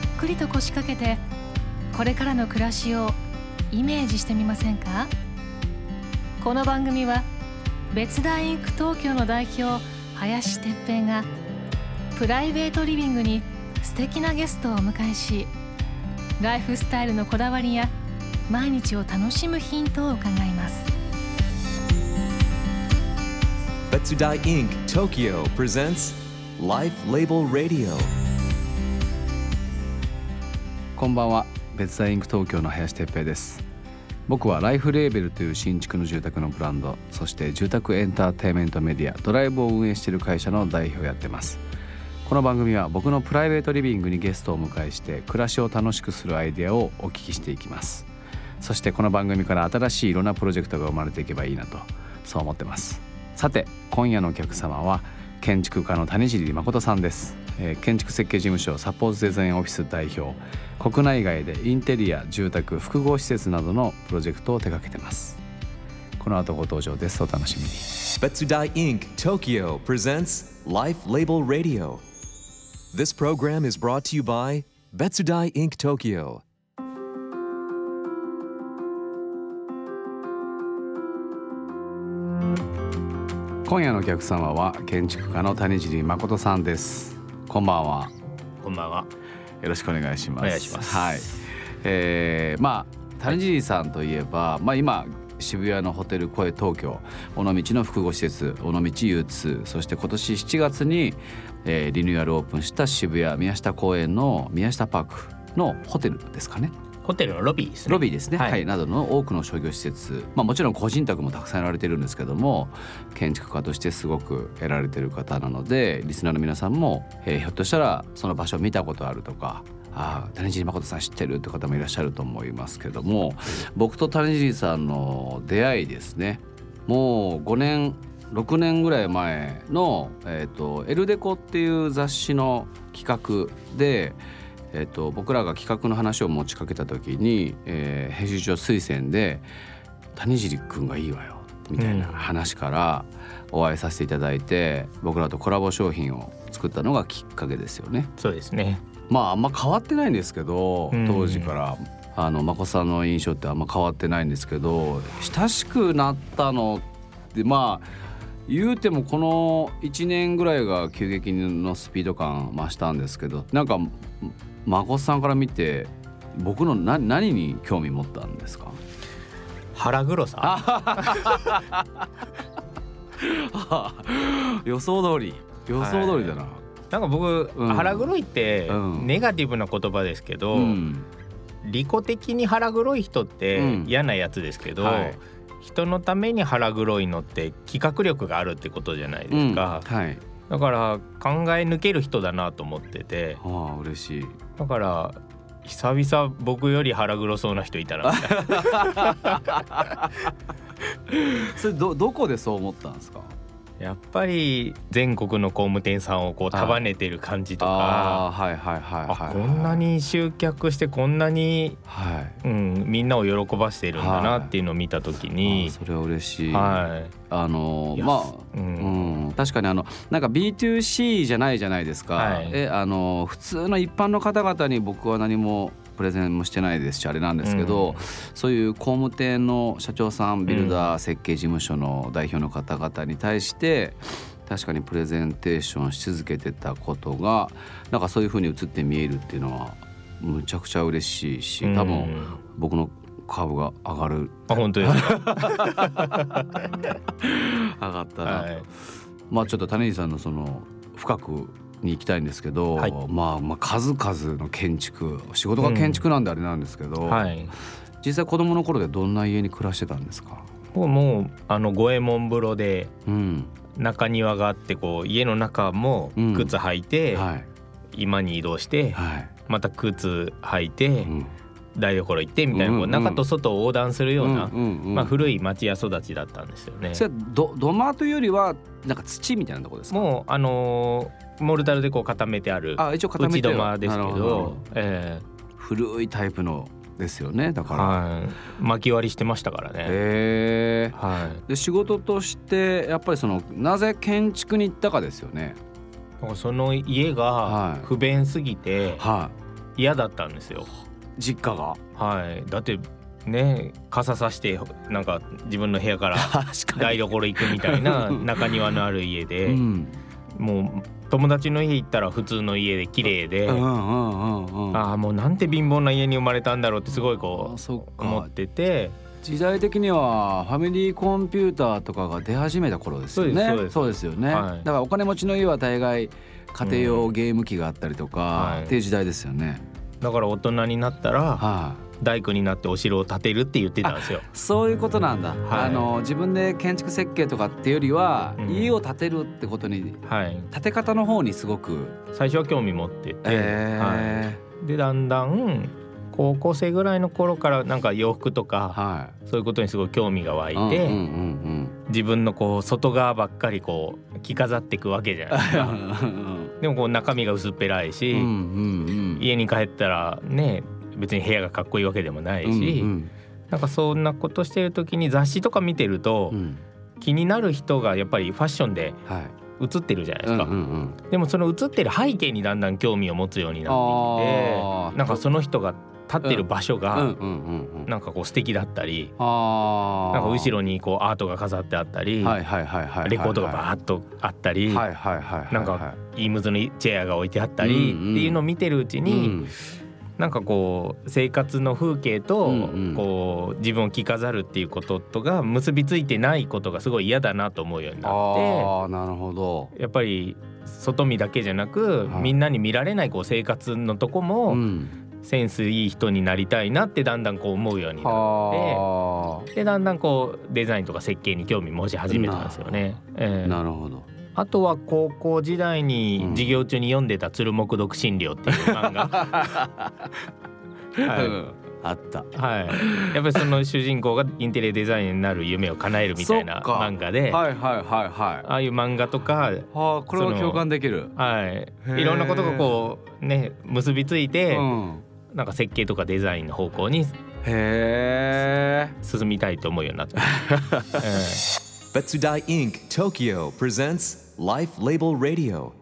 っくりと腰掛けてこれからの暮らしをイメージしてみませんか？この番組は別大インク東京の代表林哲平がプライベートリビングに素敵なゲストをお迎えしライフスタイルのこだわりや毎日を楽しむヒントを伺います。別大インク Tokyo presents Life Label Radio こんばんは。別大インク東京の林哲平です。僕はライフレーベルという新築の住宅のブランドそして住宅エンターテインメントメディアドライブを運営している会社の代表をやってます。この番組は僕のプライベートリビングにゲストをお迎えして暮らしを楽しくするアイデアをお聞きしていきます。そしてこの番組から新しいいろんなプロジェクトが生まれていけばいいなとそう思ってます。さて今夜のお客様は建築家の谷尻誠さんです、えー建築設計事務所サポートデザインオフィス代表国内外でインテリア住宅複合施設などのプロジェクトを手掛けてます。この後ご登場です。お楽しみに。別大インク Tokyo presents Life Label Radio. This program is brought to you by 別大インク Tokyo. 今夜のお客様は建築家の谷尻誠さんですこんばんはこんばんは。よろしくお願いします。お願いしますはい。えー、まあ谷尻さんといえば、まあ今渋谷のホテル声東京尾道の複合施設尾道 U2 そして今年7月に、えーリニューアルオープンした渋谷宮下公園の宮下パークのホテルですかねホテルのロビーですね。ロビーですね、は、はいいなどの多くの商業施設、まあ、もちろん個人宅もたくさんやられてるんですけども建築家としてすごくやられてる方なのでリスナーの皆さんも、えーひょっとしたらその場所を見たことあるとか。ああ谷尻誠さん知ってるって方もいらっしゃると思いますけども僕と谷尻さんの出会いですねもう5年6年ぐらい前の「えー、とエルデコ」っていう雑誌の企画で、えー、と僕らが企画の話を持ちかけた時に、えー編集長推薦で「谷尻君がいいわよ」みたいな話からお会いさせていただいて僕らとコラボ商品を作ったのがきっかけですよね。そうですね。まああんま変わってないんですけどうん当時から。あの眞子さんの印象ってあんま変わってないんですけど親しくなったのってまあ言うてもこの1年ぐらいが急激のスピード感増したんですけどなんか眞子さんから見て僕の何何に興味持ったんですか？腹黒さ。予想通り。予想通りだな。なんか僕、うん。腹黒いってうん。ネガティブな言葉ですけど、うん。利己的に腹黒い人ってうん。嫌なやつですけど、はい。人のために腹黒いのって企画力があるってことじゃないでうん。すか。はい。だから考え抜ける人だなと思ってて、ああ嬉しい。だから。久々僕より腹黒そうな人いたな それどどこでそう思ったんですか？やっぱり全国の工務店さんをこう束ねてる感じとか、ああはいはいはいはいはい。あこんなに集客してこんなに、はい。うん、みんなを喜ばせてるんだなっていうのを見た時あにー、それは嬉しい。はあのまあ。ううんん、確かにあのなんか B2C じゃないじゃないですか、はいえあの普通の一般の方々に僕は何もプレゼンもしてないですしあれなんですけど、うん。そういう工務店の社長さんビルダー設計事務所の代表の方々に対して確かにプレゼンテーションし続けてたことがなんかそういうふうに映って見えるっていうのはむちゃくちゃ嬉しいし多分うん僕の株が上がる。あ本当ですか、上がったなと、はい。まあちょっと谷地さんのその深くに行きたいんですけど、はい。まあまあ数々の建築仕事が建築なんであれなんですけど、はい、実際子供の頃でどんな家に暮らしてたんですか、もうもうあの五右衛門風呂でうん。中庭があってこう家の中もうん。靴履いて、はい。今に移動してはい、また靴履いてうん台所行ってみたいなこううんうん。中と外を横断するような、んんうん。まあ、古い町屋育ちだったんですよね。それはど土間というよりはなんか土みたいなところですか？もうあのーモルタルでこう固めてあるあ一応固め土間ですけなるほど、え古いタイプのですよねだえから、はい、巻き割りしてましたからね。へえ。はい、で仕事としてやっぱりそのなぜ建築に行ったかですよね。その家はい。が不便すぎては嫌だったんですよ。い実家が？はい、だってね傘さしてなんか自分の部屋から 確台所行くみたいな中庭のある家で、うん。もう友達の家行ったら普通の家で綺麗で、うんうんうんうん。ああもうなんて貧乏な家に生まれたんだろうってすごいこう思か。ってて。時代的にはファミリーコンピューターとかが出始めた頃ですよね。そうですそうですです。よね、はい。だからお金持ちの家は大概家庭用ゲーム機があったりとか、はい。っていう時代ですよねだから大人になったらはい、大工になってお城を建てるって言ってたんですよ。そういうことなんだ、はい。あの自分で建築設計とかっていうよりは、うん。家を建てるってことにはい、建て方の方にすごく、最初は興味持ってて、えはい、でだんだん高校生ぐらいの頃からなんか洋服とーかはい。そういうことにすごい興味が湧いて、うんうんうん自分のこう外側ばっかりこう着飾っていくわけじゃないですか。でもこう中身が薄っぺらいし、うんうんうん家に帰ったらね別に部屋がかっこいいわけでもないし、うんなんかそんなことしてる時に雑誌とか見てると、うんうん。気になる人がやっぱりファッションではい映ってるじゃないですか、うんうんうん。でもその映ってる背景にだんだん興味を持つようになってきてなんかその人が立ってる場所がうん。うんうんうんなんかこう素敵だったり、あなんか後ろろにこうアートが飾ってあったり、レコードがバーッとあったり、なんかイームズのチェアが置いてあったりうんうん。っていうのを見てるうちに、なんかこう生活の風景とこう自分を着飾るっていうこととが結びついてないことがすごい嫌だなと思うようになっああなるほど。てやっぱり外見だけじゃなくはい。みんなに見られないこう生活のとこもん。センスいい人になりたいなってだんだんこう思うようになはってでだんだんこうデザインとか設計に興味持ち始めたんですよね。えあえ。なるほどあとは高校時代に授業中に読んでた「鶴木読心寮」っていう漫画。はい。うんあった。はい、やっぱりその主人公がインテリアデザイナーになる夢を叶えるみたいな漫画で、はいはいはいはい。ああいう漫画とか、はあこれは共感できる。はい、ー。いろんなことがこうね結びついて、うん。なんか設計とかデザインの方向にへえ進みたいと思うようになった。え。Betsudai Inc. Tokyo presents Life Label Radio.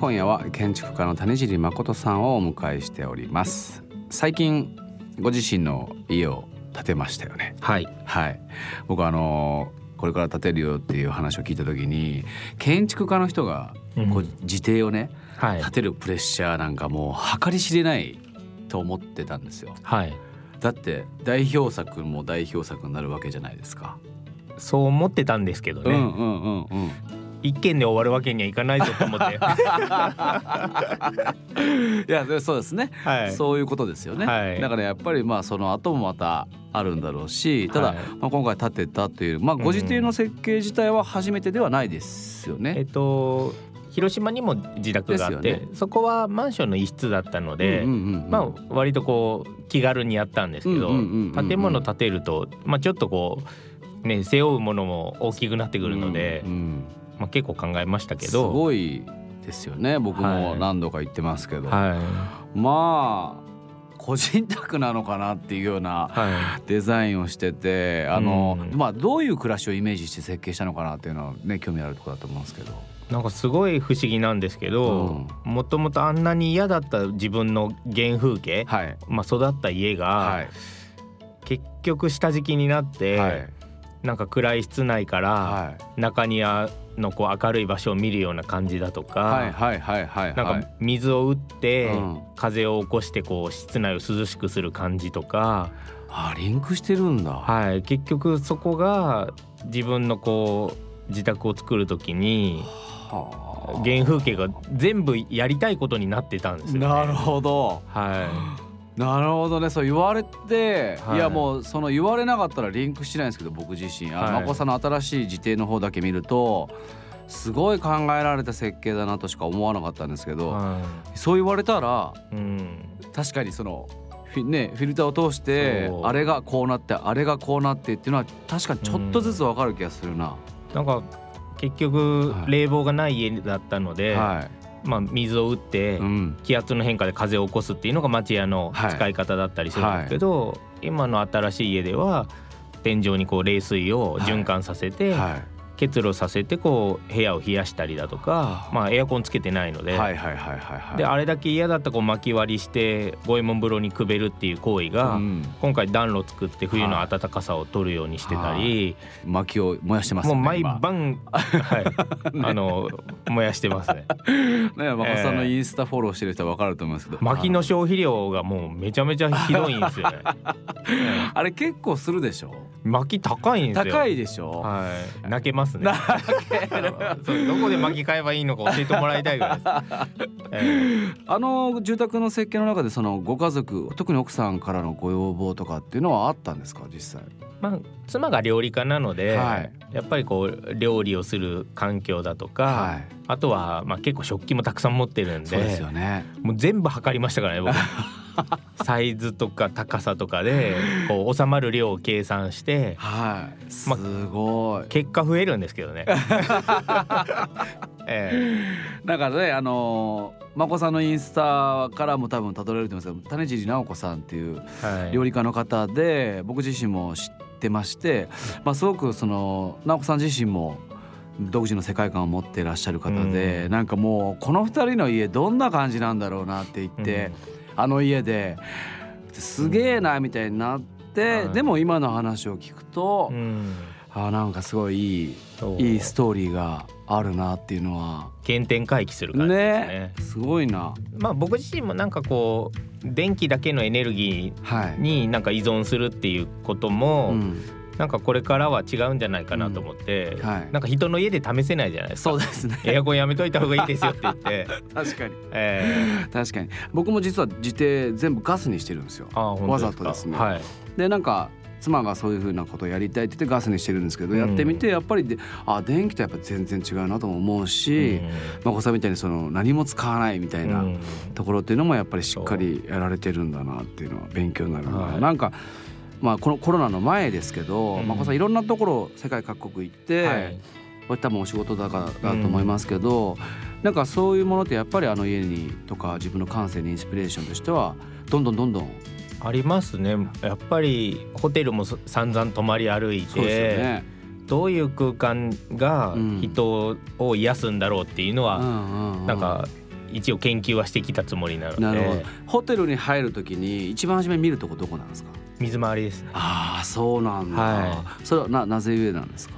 今夜は建築家の種尻誠さんをお迎えしております。最近ご自身の家を建てましたよね。えはい、はい。僕はあのこれから建てるよっていう話を聞いた時に建築家の人がこう自邸をねはい。建てるプレッシャーなんかもう計り知れないと思ってたんですよ。はい、だって代表作も代表作になるわけじゃないですか、そう思ってたんですけどね、うんうんうんうん。一件で終わるわけにはいかないぞと思って、いやでそうですね、はい、そういうことですよね、はい。だからやっぱりまあその後もまたあるんだろうしただ、はいまあ、今回建てたという、まあ、ご自邸の設計自体は初めてではないですよね。えっと広島にも自宅があって、ですよそこはマンションの一室だったので、うんうんうんうん。まあ割とこう気軽にやったんですけど、うんうんうんうん。建物建てると、まあ、ちょっとこうね背負うものも大きくなってくるので、うんうん。まあ、結構考えましたけすど。ごいですよね。僕も何度か言ってますけど、はまあ個人宅なのかなっていうようない。はデザインをしててあの、うん。まあどういう暮らしをイメージして設計したのかなっていうのはね興味あるところだと思うんですけど。い、なんかすごい不思議なんですけどもともとあんなに嫌だった自分の原風景、はい。まあ、育った家が、はい。結局下敷きになって、はいなんか暗い室内から、はい。中庭のこう明るい場所を見るような感じだとか、はいはいはいはいなんか水を打ってうん。風を起こしてこう室内を涼しくする感じとか、あリンクしてるんだ。はい、結局そこが自分のこう自宅を作る時にはあ。原風景が全部やりたいことになってたんですよ、ね。なるほど。はなるほどね。そう言われて、はいい、やもうその言われなかったらリンクしてないんですけど、僕自身、あの、はいまこさんの新しい自邸の方だけ見ると。すごい考えられた設計だなとしか思わなかったんですけい。ど、はそう言われたらい。うん。確かにそのフィ,、ね、フィルターを通してあれがこうなってあれがこうなってっていうのは確かにちょっとずつわかる気がするな。なんか結局はい冷房がない家だったので、はまあ水を打って。気圧の変化で風を起こすっていうのが町屋の使い方だったりするんですけど、今の新しい家では天井にこう冷水を循環させて、は結露させてこう部屋を冷やしたりだとか、まあ、エアコンつけてないので,、はいはいはいはいはいであれだけ嫌だったこう巻き割りして五右衛門風呂にくべるっていう行為が、うん。今回暖炉作って冬の暖かさを取るようにしてたり、薪を燃やしてますもう毎晩、はい、あの燃やしてますね。ねまこさんのインスタフォローしてる人は分かると思いますけど。薪の消費量がもうめちゃめちゃひどいんですよね。え あれ結構するでしょ？え薪高いんですよ。高いでしょ？はい、泣けますね。そうどこで巻き買えばいいのか教えてもらいたいぐらいです。えあの住宅の設計の中でそのご家族特に奥さんからのご要望とかっていうのはあったんですか実際？えまあ妻が料理家なので、はいやっぱりこう料理をする環境だとか、はいあとはまあ結構食器もたくさん持ってるんで、そうですよねもう全部測りましたからね僕。サイズとか高さとかでこう収まる量を計算してはい。すまごい。結果増えるんですけどね。えだからねあのまこさんのインスタからも多分たどれると思いますけど種尻直子さんっていうえはい、料理家の方で僕自身も知ってまして、まあ、すごくその直子さん自身も独自の世界観を持っていらっしゃる方で、なんかもうこの二人の家どんな感じなんだろうなって言って、あの家で。すげえなみたいになって、はい。でも今の話を聞くと、うん。あなんかすごいいいいいストーリーがあるなっていうのは。原点回帰する感じですね。ね。すごいな。まあ僕自身もなんかこう電気だけのエネルギはい。ーになんか依存するっていうことも、うんなんかこれからは違うんじゃないかなと思って、うん。はい。なんか人の家で試せないじゃないですか。そうですね。エアコンやめといた方がいいですよって言って、確かに。え確かに。僕も実は自邸全部ガスにしてるんですよ。わざとですね。はい、でなんか妻がそういうふうなことをやりたいって言ってガスにしてるんですけど、うん。やってみてやっぱりであ電気とやっぱ全然違うなとも思うし、まこさんみたいにその何も使わないみたいなうん。ところっていうのもやっぱりしっかりやられてるんだなっていうのは勉強になるな、はい。なんかまあこのコロナの前ですけど、うん。まこさんいろんなところ世界各国行って、はい。これ多分お仕事だからだと思いますけど、なんかそういうものってやっぱりあの家にとか自分の感性にインスピレーションとしてはどんどんどんどんありますね。やっぱりホテルもそ散々泊まり歩いて、ね。どういう空間がうん。人を癒すんだろうっていうのは、うんうんうん。なんか一応研究はしてきたつもりなので。なるほど。ホテルに入るときに一番初めに見るとこどこなんですか？水回りですね。ああそうなんだ、はそれはななぜゆえなんですか？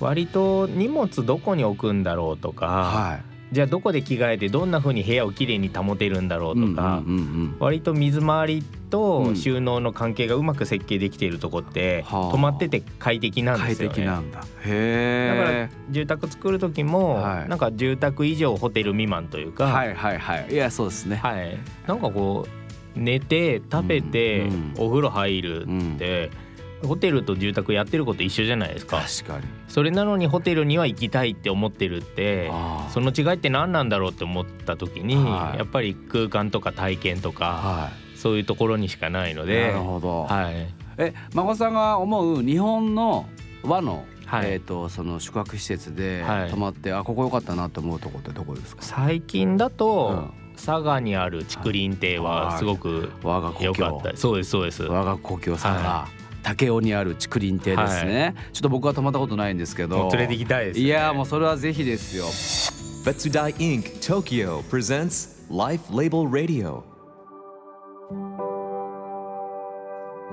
割と荷物どこに置くんだろうとか、はじゃあどこで着替えてどんな風に部屋をきれいに保てるんだろいうとか、うんうんうん割と水回りうとん。収納の関係がうまく設計できているとこって、はあ。泊まってて快適なんで快すよね。適なんだ。だかへら住宅作る時も、はい。なんか住宅以上ホテル未満というか、えはいはいはい。いやそうですね。はい。なんかこう寝て食べて、お風呂入るって、ホテルと住宅やってること一緒じゃないですか。それなのにホテルには行きたいって思ってるってその違いって何なんだろうって思った時に、はい。やっぱり空間とか体験とか、はそういうところにしかないのいでなるほど、はい。え孫さんが思う日本の和の、はい。えっ、とその宿泊施設ではい。泊まって、あここ良かったなと思うとこってどこですか？最近だと、うん。佐賀にある竹林亭はすごく我が故良か郷った。そうですそうです。我が故郷さんが、は武雄にある竹林亭ですね、ちょっと僕は泊まったことないんですけど。連れて行きたいです、ね、いやもうそれはぜひですよ。Betsudai Inc. Tokyo presents Life Label Radio.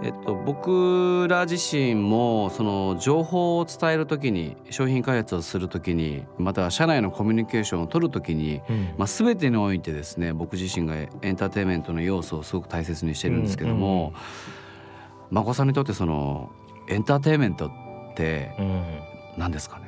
えっと僕ら自身もその情報を伝えるときに商品開発をするときにまたは社内のコミュニケーションを取るときに、うん。まあ、全てにおいてですね僕自身がエンターテインメントの要素をすごく大切にしてるんですけども、眞子さんにとってそのエンターテインメントってうん。何ですかね？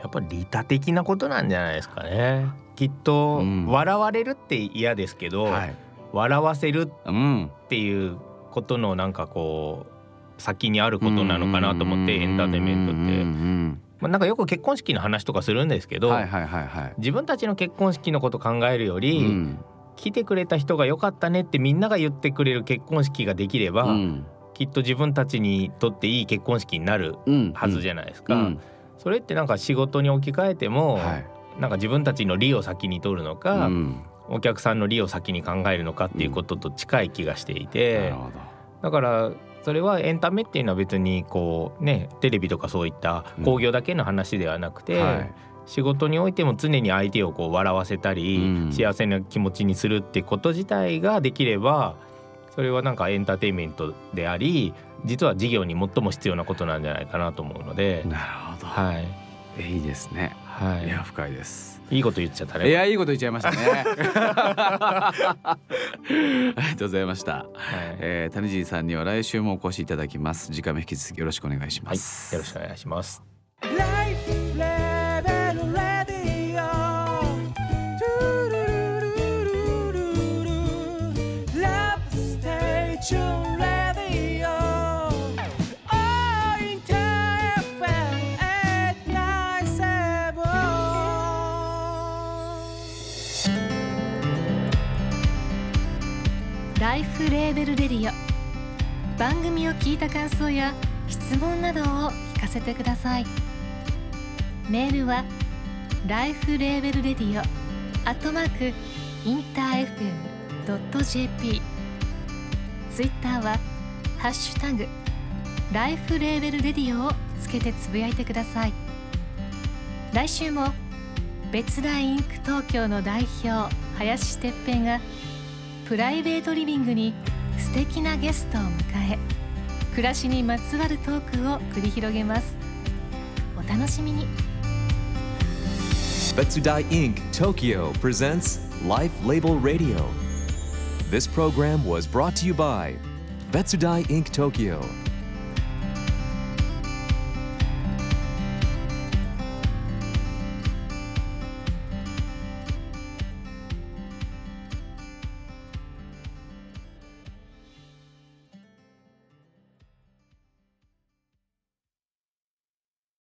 やっぱり利他的なことなんじゃないですかね。きっと、うん。笑われるって嫌ですけど、はい、笑わせるうん、っていうことのなんかこう先にあることなのかなと思ってエンターテインメントって、ンまあ、なんかよく結婚式の話とかするんですけど。自分たちの結婚式のこと考えるより、うん。来てくれた人が良かったねってみんなが言ってくれる結婚式ができれば、うん。きっと自分たちにとっていい結婚式になるうん。はずじゃないですか。うん。それってなんか仕事に置き換えても、はい。なんか自分たちの利を先に取るのか、うん。お客さんの利を先に考えるのかっていうことと近い気がしていて、なるほど。だからそれはエンタメっていうのは別にこうねテレビとかそういった興行だけの話ではなくて、うんはい。仕事においても常に相手をこう笑わせたり、うん。幸せな気持ちにするってこと自体ができればそれはなんかエンターテインメントであり実は事業に最も必要なことなんじゃないかなと思うので、なるほど、はい。えいいですね、、はい。や深いです。い、いいこと言っちゃったいね。やいいこと言っちゃいましたね。ありがとうございました、はい。えー、谷尻さんには来週もお越しいただきます。次回も引き続きよろしくお願いしまはい、す、よろしくお願いします。フレーベルレディオ番組を聞いた感想や質問などを聞かせてください。メールはライフレーベルレディオアットマークインター FM.jp ツイッターはハッシュタグライフレーベルレディオをつけてつぶやいてください。来週も別大インク東京の代表林哲平がプライベートリビングに素敵なゲストを迎え暮らしにまつわるトークを繰り広げますお楽しみに Betsudai Inc. Tokyo presents Life Label Radio. This program was brought to you by Betsudai Inc. Tokyo